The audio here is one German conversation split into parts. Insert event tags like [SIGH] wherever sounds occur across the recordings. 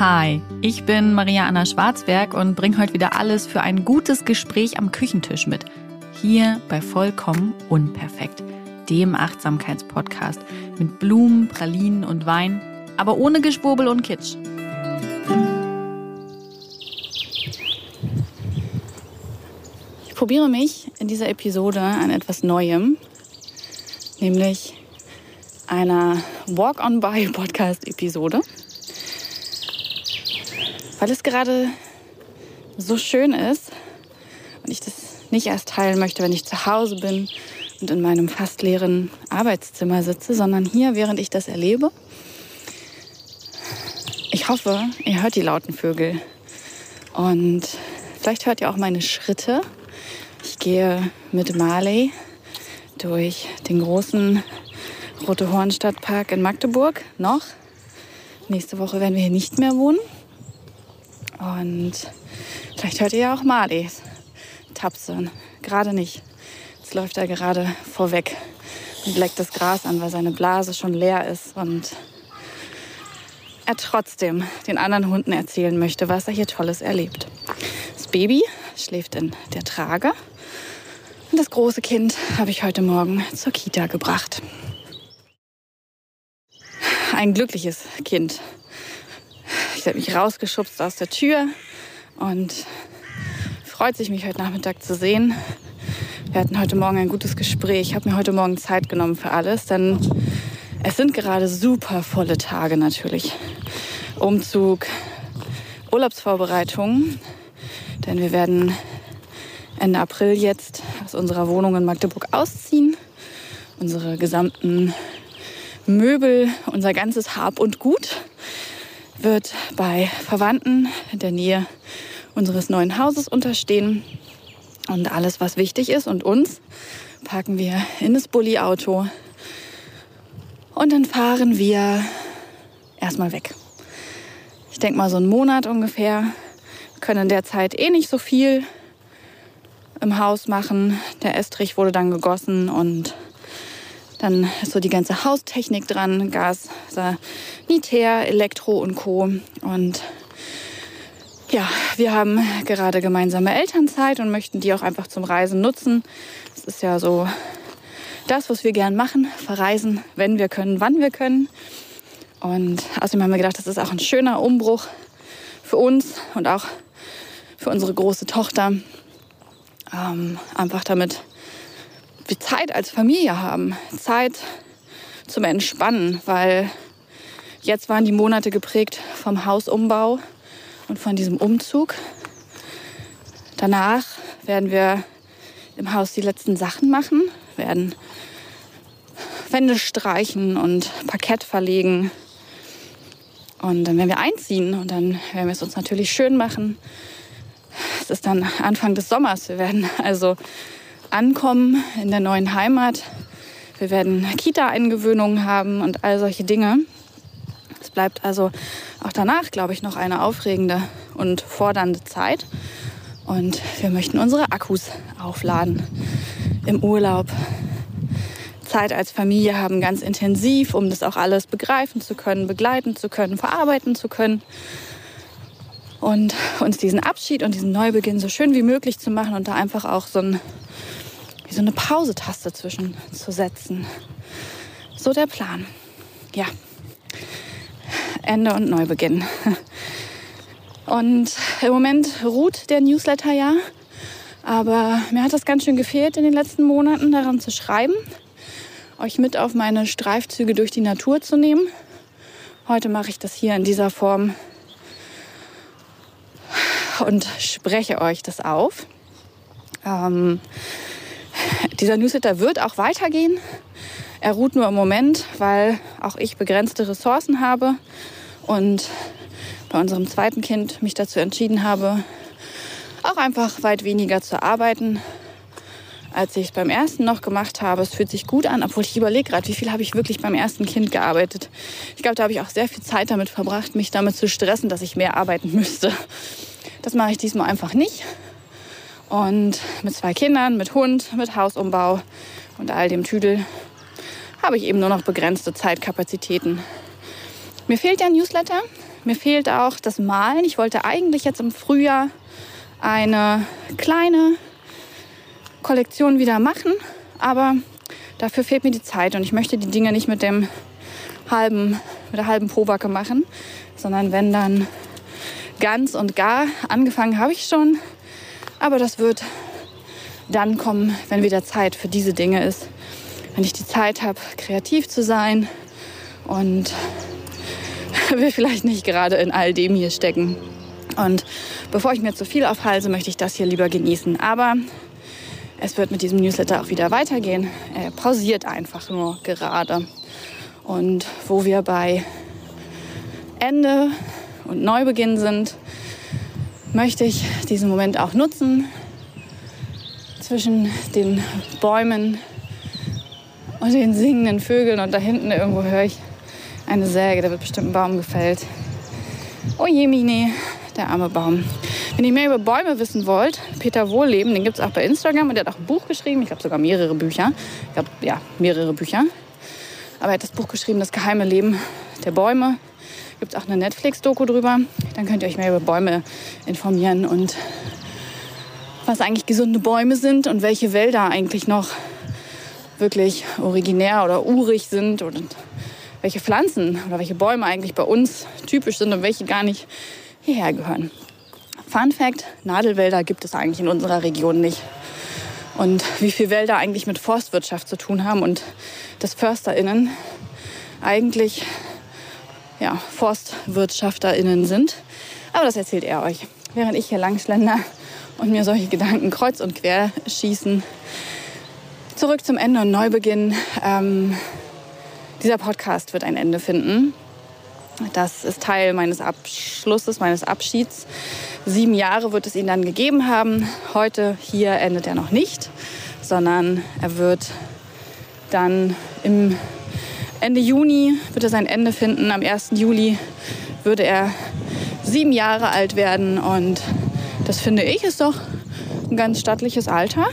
Hi, ich bin Maria Anna Schwarzberg und bringe heute wieder alles für ein gutes Gespräch am Küchentisch mit. Hier bei Vollkommen Unperfekt, dem Achtsamkeitspodcast mit Blumen, Pralinen und Wein, aber ohne Geschwurbel und Kitsch. Ich probiere mich in dieser Episode an etwas Neuem, nämlich einer Walk-on-By-Podcast-Episode weil es gerade so schön ist und ich das nicht erst teilen möchte, wenn ich zu Hause bin und in meinem fast leeren Arbeitszimmer sitze, sondern hier, während ich das erlebe. Ich hoffe, ihr hört die lauten Vögel und vielleicht hört ihr auch meine Schritte. Ich gehe mit Marley durch den großen Rote Hornstadtpark in Magdeburg noch. Nächste Woche werden wir hier nicht mehr wohnen. Und vielleicht hört ihr ja auch Marlies tapsen. Gerade nicht. Jetzt läuft er gerade vorweg und leckt das Gras an, weil seine Blase schon leer ist und er trotzdem den anderen Hunden erzählen möchte, was er hier Tolles erlebt. Das Baby schläft in der Trage und das große Kind habe ich heute Morgen zur Kita gebracht. Ein glückliches Kind, sie hat mich rausgeschubst aus der Tür und freut sich, mich heute Nachmittag zu sehen. Wir hatten heute Morgen ein gutes Gespräch. Ich habe mir heute Morgen Zeit genommen für alles, denn es sind gerade super volle Tage natürlich. Umzug, Urlaubsvorbereitungen, denn wir werden Ende April jetzt aus unserer Wohnung in Magdeburg ausziehen. Unsere gesamten Möbel, unser ganzes Hab und Gut wird bei Verwandten in der Nähe unseres neuen Hauses unterstehen. Und alles, was wichtig ist und uns, packen wir in das Bulli-Auto. Und dann fahren wir erstmal weg. Ich denke mal so einen Monat ungefähr. Wir können in der Zeit eh nicht so viel im Haus machen. Der Estrich wurde dann gegossen und dann ist so die ganze Haustechnik dran, Gas, Sanitär, Elektro und Co. Und ja, wir haben gerade gemeinsame Elternzeit und möchten die auch einfach zum Reisen nutzen. Das ist ja so das, was wir gern machen, verreisen, wenn wir können, wann wir können. Und außerdem haben wir gedacht, das ist auch ein schöner Umbruch für uns und auch für unsere große Tochter. Ähm, einfach damit wir Zeit als Familie haben, Zeit zum Entspannen, weil jetzt waren die Monate geprägt vom Hausumbau und von diesem Umzug. Danach werden wir im Haus die letzten Sachen machen, werden Wände streichen und Parkett verlegen. Und dann werden wir einziehen und dann werden wir es uns natürlich schön machen. Es ist dann Anfang des Sommers. Wir werden also ankommen in der neuen Heimat. Wir werden Kita-Eingewöhnungen haben und all solche Dinge. Es bleibt also auch danach, glaube ich, noch eine aufregende und fordernde Zeit. Und wir möchten unsere Akkus aufladen im Urlaub. Zeit als Familie haben ganz intensiv, um das auch alles begreifen zu können, begleiten zu können, verarbeiten zu können. Und uns diesen Abschied und diesen Neubeginn so schön wie möglich zu machen und da einfach auch so ein so eine Pause-Taste zwischen zu setzen. So der Plan. Ja. Ende und Neubeginn. Und im Moment ruht der Newsletter ja. Aber mir hat das ganz schön gefehlt in den letzten Monaten, daran zu schreiben, euch mit auf meine Streifzüge durch die Natur zu nehmen. Heute mache ich das hier in dieser Form und spreche euch das auf. Ähm, dieser Newsletter wird auch weitergehen. Er ruht nur im Moment, weil auch ich begrenzte Ressourcen habe und bei unserem zweiten Kind mich dazu entschieden habe, auch einfach weit weniger zu arbeiten, als ich es beim ersten noch gemacht habe. Es fühlt sich gut an, obwohl ich überlege gerade, wie viel habe ich wirklich beim ersten Kind gearbeitet. Ich glaube, da habe ich auch sehr viel Zeit damit verbracht, mich damit zu stressen, dass ich mehr arbeiten müsste. Das mache ich diesmal einfach nicht. Und mit zwei Kindern, mit Hund, mit Hausumbau und all dem Tüdel habe ich eben nur noch begrenzte Zeitkapazitäten. Mir fehlt der Newsletter. mir fehlt auch das Malen. Ich wollte eigentlich jetzt im Frühjahr eine kleine Kollektion wieder machen, aber dafür fehlt mir die Zeit und ich möchte die Dinge nicht mit dem halben, mit der halben Pobacke machen, sondern wenn dann ganz und gar. Angefangen habe ich schon, aber das wird dann kommen, wenn wieder Zeit für diese Dinge ist. Wenn ich die Zeit habe, kreativ zu sein und [LAUGHS] will vielleicht nicht gerade in all dem hier stecken. Und bevor ich mir zu viel aufhalse, möchte ich das hier lieber genießen. Aber es wird mit diesem Newsletter auch wieder weitergehen. Er pausiert einfach nur gerade. Und wo wir bei Ende und Neubeginn sind, möchte ich diesen Moment auch nutzen, zwischen den Bäumen und den singenden Vögeln. Und da hinten irgendwo höre ich eine Säge, da wird bestimmt ein Baum gefällt. Oh je, Mini, der arme Baum. Wenn ihr mehr über Bäume wissen wollt, Peter Wohlleben, den gibt es auch bei Instagram und der hat auch ein Buch geschrieben. Ich glaube sogar mehrere Bücher. Ich glaube, ja, mehrere Bücher. Aber er hat das Buch geschrieben, Das geheime Leben der Bäume. Gibt es auch eine Netflix-Doku drüber. Dann könnt ihr euch mehr über Bäume informieren und was eigentlich gesunde Bäume sind und welche Wälder eigentlich noch wirklich originär oder urig sind und welche Pflanzen oder welche Bäume eigentlich bei uns typisch sind und welche gar nicht hierher gehören. Fun Fact, Nadelwälder gibt es eigentlich in unserer Region nicht. Und wie viele Wälder eigentlich mit Forstwirtschaft zu tun haben und dass FörsterInnen eigentlich ja, ForstwirtschafterInnen sind. Aber das erzählt er euch. Während ich hier langschlender und mir solche Gedanken kreuz und quer schießen. Zurück zum Ende und Neubeginn. Ähm, dieser Podcast wird ein Ende finden. Das ist Teil meines Abschlusses, meines Abschieds. Sieben Jahre wird es ihn dann gegeben haben. Heute hier endet er noch nicht, sondern er wird dann im Ende Juni wird er sein Ende finden. Am 1. Juli würde er sieben Jahre alt werden und das finde ich ist doch ein ganz stattliches Alter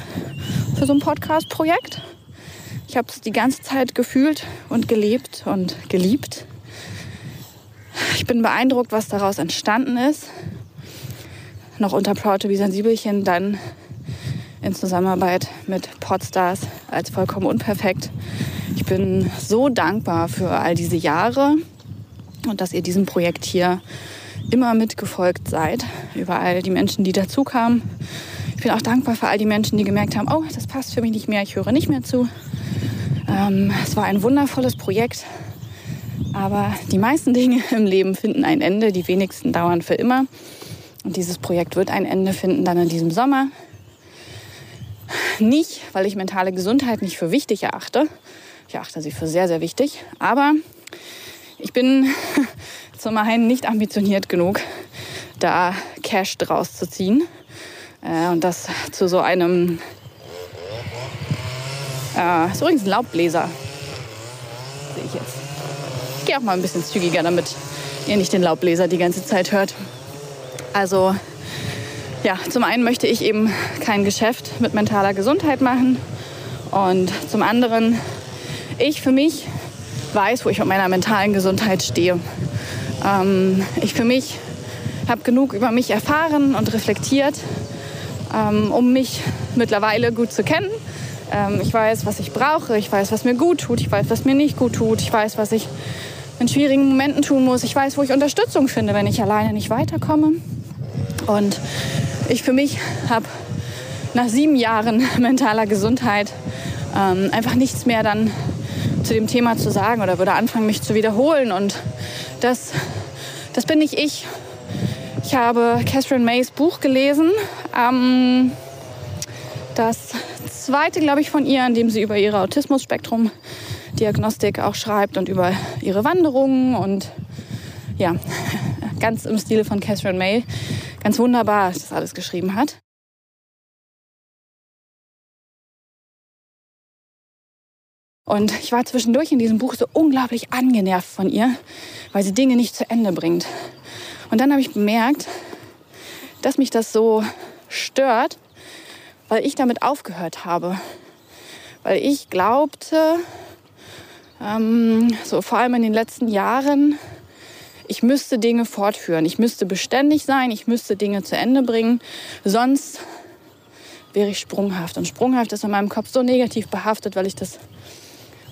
für so ein Podcast-Projekt. Ich habe es die ganze Zeit gefühlt und gelebt und geliebt. Ich bin beeindruckt, was daraus entstanden ist. Noch unter Proud to be Sensibelchen, dann in Zusammenarbeit mit Podstars als vollkommen unperfekt. Ich bin so dankbar für all diese Jahre und dass ihr diesem Projekt hier immer mitgefolgt seid. Über all die Menschen, die dazu kamen. Ich bin auch dankbar für all die Menschen, die gemerkt haben, oh, das passt für mich nicht mehr, ich höre nicht mehr zu. Ähm, es war ein wundervolles Projekt. Aber die meisten [LAUGHS] Dinge im Leben finden ein Ende, die wenigsten dauern für immer. Und dieses Projekt wird ein Ende finden dann in diesem Sommer. Nicht, weil ich mentale Gesundheit nicht für wichtig erachte. Ich erachte sie für sehr, sehr wichtig. Aber ich bin [LAUGHS] zum einen nicht ambitioniert genug, da Cash draus zu ziehen. Äh, und das zu so einem. Äh, ist übrigens ein Laubbläser. Sehe ich jetzt. Ich gehe auch mal ein bisschen zügiger, damit ihr nicht den Laubbläser die ganze Zeit hört. Also ja, zum einen möchte ich eben kein Geschäft mit mentaler Gesundheit machen und zum anderen ich für mich weiß, wo ich mit meiner mentalen Gesundheit stehe. Ähm, ich für mich habe genug über mich erfahren und reflektiert, ähm, um mich mittlerweile gut zu kennen. Ähm, ich weiß, was ich brauche, ich weiß, was mir gut tut, ich weiß, was mir nicht gut tut, ich weiß, was ich in schwierigen Momenten tun muss, ich weiß, wo ich Unterstützung finde, wenn ich alleine nicht weiterkomme. Und ich für mich habe nach sieben Jahren mentaler Gesundheit ähm, einfach nichts mehr dann zu dem Thema zu sagen oder würde anfangen, mich zu wiederholen. Und das, das bin nicht ich. Ich habe Catherine Mays Buch gelesen. Ähm, das zweite, glaube ich, von ihr, in dem sie über ihre Autismus-Spektrum-Diagnostik auch schreibt und über ihre Wanderungen und ja, [LAUGHS] ganz im Stile von Catherine May ganz wunderbar das alles geschrieben hat. Und ich war zwischendurch in diesem Buch so unglaublich angenervt von ihr, weil sie Dinge nicht zu Ende bringt. Und dann habe ich bemerkt, dass mich das so stört, weil ich damit aufgehört habe. Weil ich glaubte, ähm, so vor allem in den letzten Jahren, ich müsste Dinge fortführen, ich müsste beständig sein, ich müsste Dinge zu Ende bringen, sonst wäre ich sprunghaft. Und sprunghaft ist in meinem Kopf so negativ behaftet, weil ich das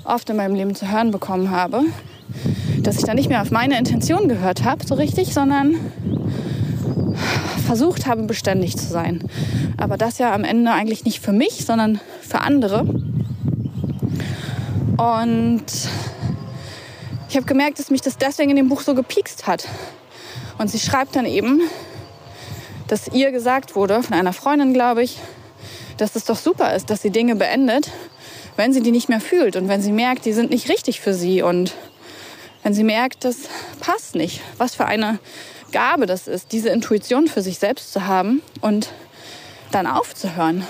oft in meinem Leben zu hören bekommen habe, dass ich dann nicht mehr auf meine Intention gehört habe, so richtig, sondern versucht habe, beständig zu sein. Aber das ja am Ende eigentlich nicht für mich, sondern für andere. Und ich habe gemerkt, dass mich das deswegen in dem Buch so gepiekst hat. Und sie schreibt dann eben, dass ihr gesagt wurde, von einer Freundin, glaube ich, dass es doch super ist, dass sie Dinge beendet, wenn sie die nicht mehr fühlt und wenn sie merkt, die sind nicht richtig für sie und wenn sie merkt, das passt nicht. Was für eine Gabe das ist, diese Intuition für sich selbst zu haben und dann aufzuhören.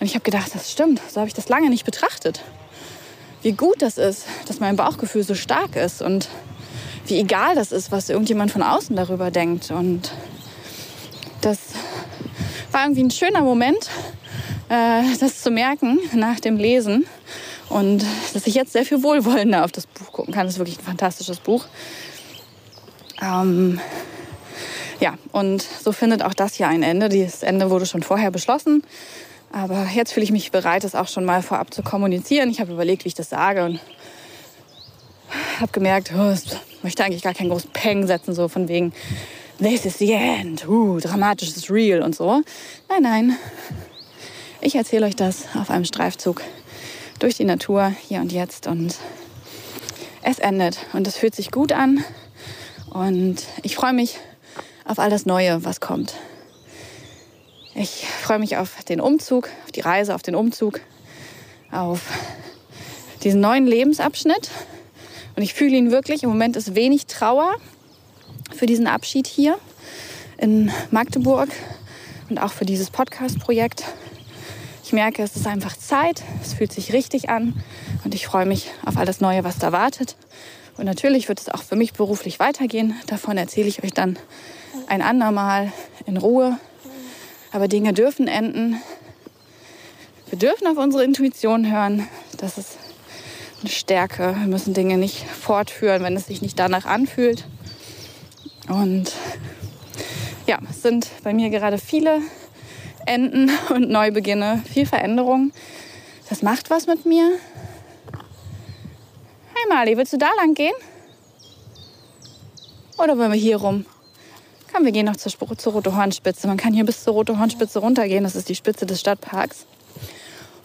Und ich habe gedacht, das stimmt, so habe ich das lange nicht betrachtet. Wie gut das ist, dass mein Bauchgefühl so stark ist und wie egal das ist, was irgendjemand von außen darüber denkt. Und das war irgendwie ein schöner Moment, äh, das zu merken nach dem Lesen. Und dass ich jetzt sehr viel wohlwollender auf das Buch gucken kann. Das ist wirklich ein fantastisches Buch. Ähm, ja, und so findet auch das hier ein Ende. Das Ende wurde schon vorher beschlossen. Aber jetzt fühle ich mich bereit, das auch schon mal vorab zu kommunizieren. Ich habe überlegt, wie ich das sage und habe gemerkt, oh, ich möchte eigentlich gar keinen großen Peng setzen, so von wegen, this is the end, uh, dramatisch ist real und so. Nein, nein. Ich erzähle euch das auf einem Streifzug durch die Natur, hier und jetzt. Und es endet und es fühlt sich gut an. Und ich freue mich auf all das Neue, was kommt. Ich freue mich auf den Umzug, auf die Reise, auf den Umzug, auf diesen neuen Lebensabschnitt. Und ich fühle ihn wirklich. Im Moment ist wenig Trauer für diesen Abschied hier in Magdeburg und auch für dieses Podcast-Projekt. Ich merke, es ist einfach Zeit, es fühlt sich richtig an und ich freue mich auf alles Neue, was da wartet. Und natürlich wird es auch für mich beruflich weitergehen. Davon erzähle ich euch dann ein andermal in Ruhe. Aber Dinge dürfen enden. Wir dürfen auf unsere Intuition hören. Das ist eine Stärke. Wir müssen Dinge nicht fortführen, wenn es sich nicht danach anfühlt. Und ja, es sind bei mir gerade viele Enden und Neubeginne, viel Veränderung. Das macht was mit mir. Hey Mali, willst du da lang gehen? Oder wollen wir hier rum? Komm, wir gehen noch zur, zur Rote Hornspitze. Man kann hier bis zur Rote Hornspitze runtergehen. Das ist die Spitze des Stadtparks.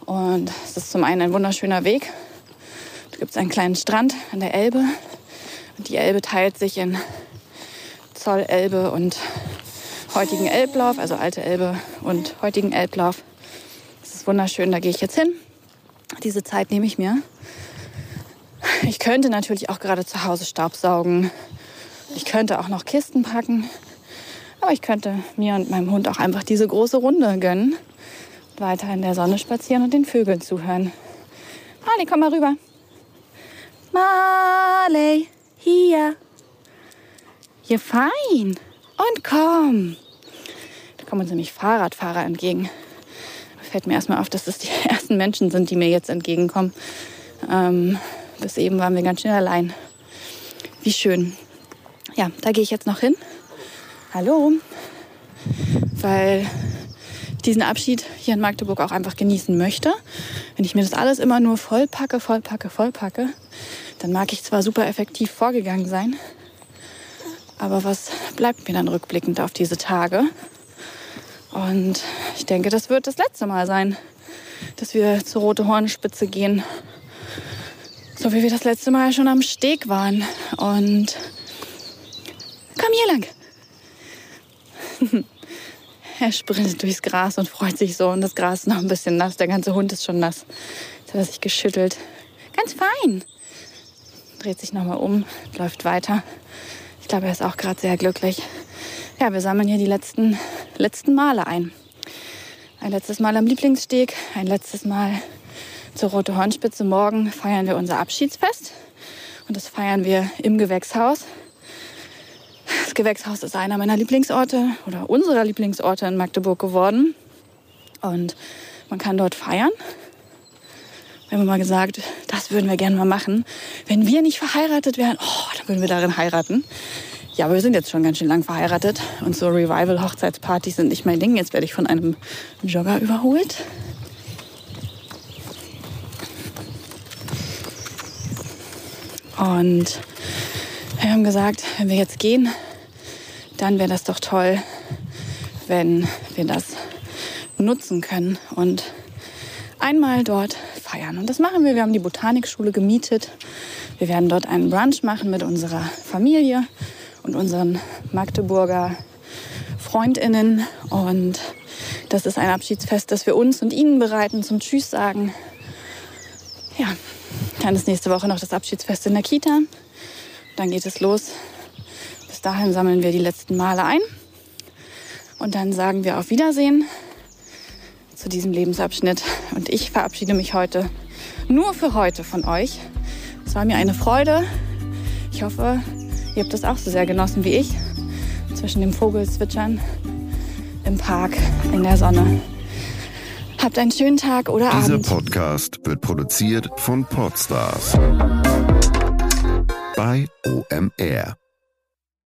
Und es ist zum einen ein wunderschöner Weg. Da gibt es einen kleinen Strand an der Elbe. Und die Elbe teilt sich in Zollelbe und heutigen Elblauf, also alte Elbe und heutigen Elblauf. Das ist wunderschön, da gehe ich jetzt hin. Diese Zeit nehme ich mir. Ich könnte natürlich auch gerade zu Hause Staubsaugen. Ich könnte auch noch Kisten packen. Aber ich könnte mir und meinem Hund auch einfach diese große Runde gönnen. Weiter in der Sonne spazieren und den Vögeln zuhören. Marley, komm mal rüber. Marley, hier. Hier fein. Und komm kommen uns nämlich Fahrradfahrer entgegen. Da fällt mir erstmal auf, dass das die [LAUGHS] ersten Menschen sind, die mir jetzt entgegenkommen. Ähm, bis eben waren wir ganz schön allein. Wie schön. Ja, da gehe ich jetzt noch hin. Hallo. Weil ich diesen Abschied hier in Magdeburg auch einfach genießen möchte. Wenn ich mir das alles immer nur vollpacke, vollpacke, vollpacke, dann mag ich zwar super effektiv vorgegangen sein, aber was bleibt mir dann rückblickend auf diese Tage? Und ich denke, das wird das letzte Mal sein, dass wir zur Rote Hornspitze gehen. So wie wir das letzte Mal schon am Steg waren. Und komm hier lang. [LAUGHS] er sprintet durchs Gras und freut sich so. Und das Gras ist noch ein bisschen nass. Der ganze Hund ist schon nass. Jetzt hat er sich geschüttelt. Ganz fein. Dreht sich nochmal um, läuft weiter. Ich glaube, er ist auch gerade sehr glücklich. Ja, wir sammeln hier die letzten, letzten Male ein. Ein letztes Mal am Lieblingssteg, ein letztes Mal zur Rote Hornspitze. Morgen feiern wir unser Abschiedsfest. Und das feiern wir im Gewächshaus. Gewächshaus ist einer meiner Lieblingsorte oder unserer Lieblingsorte in Magdeburg geworden. Und man kann dort feiern. Wir haben immer gesagt, das würden wir gerne mal machen. Wenn wir nicht verheiratet wären, oh, dann würden wir darin heiraten. Ja, aber wir sind jetzt schon ganz schön lang verheiratet und so Revival-Hochzeitspartys sind nicht mein Ding. Jetzt werde ich von einem Jogger überholt. Und wir haben gesagt, wenn wir jetzt gehen, dann wäre das doch toll, wenn wir das nutzen können und einmal dort feiern. Und das machen wir. Wir haben die Botanikschule gemietet. Wir werden dort einen Brunch machen mit unserer Familie und unseren Magdeburger Freundinnen. Und das ist ein Abschiedsfest, das wir uns und Ihnen bereiten zum Tschüss sagen. Ja, dann ist nächste Woche noch das Abschiedsfest in der Kita. Dann geht es los. Bis dahin sammeln wir die letzten Male ein. Und dann sagen wir auf Wiedersehen zu diesem Lebensabschnitt. Und ich verabschiede mich heute nur für heute von euch. Es war mir eine Freude. Ich hoffe, ihr habt das auch so sehr genossen wie ich. Zwischen dem Vogelzwitschern im Park in der Sonne. Habt einen schönen Tag oder Dieser Abend. Dieser Podcast wird produziert von Podstars bei OMR.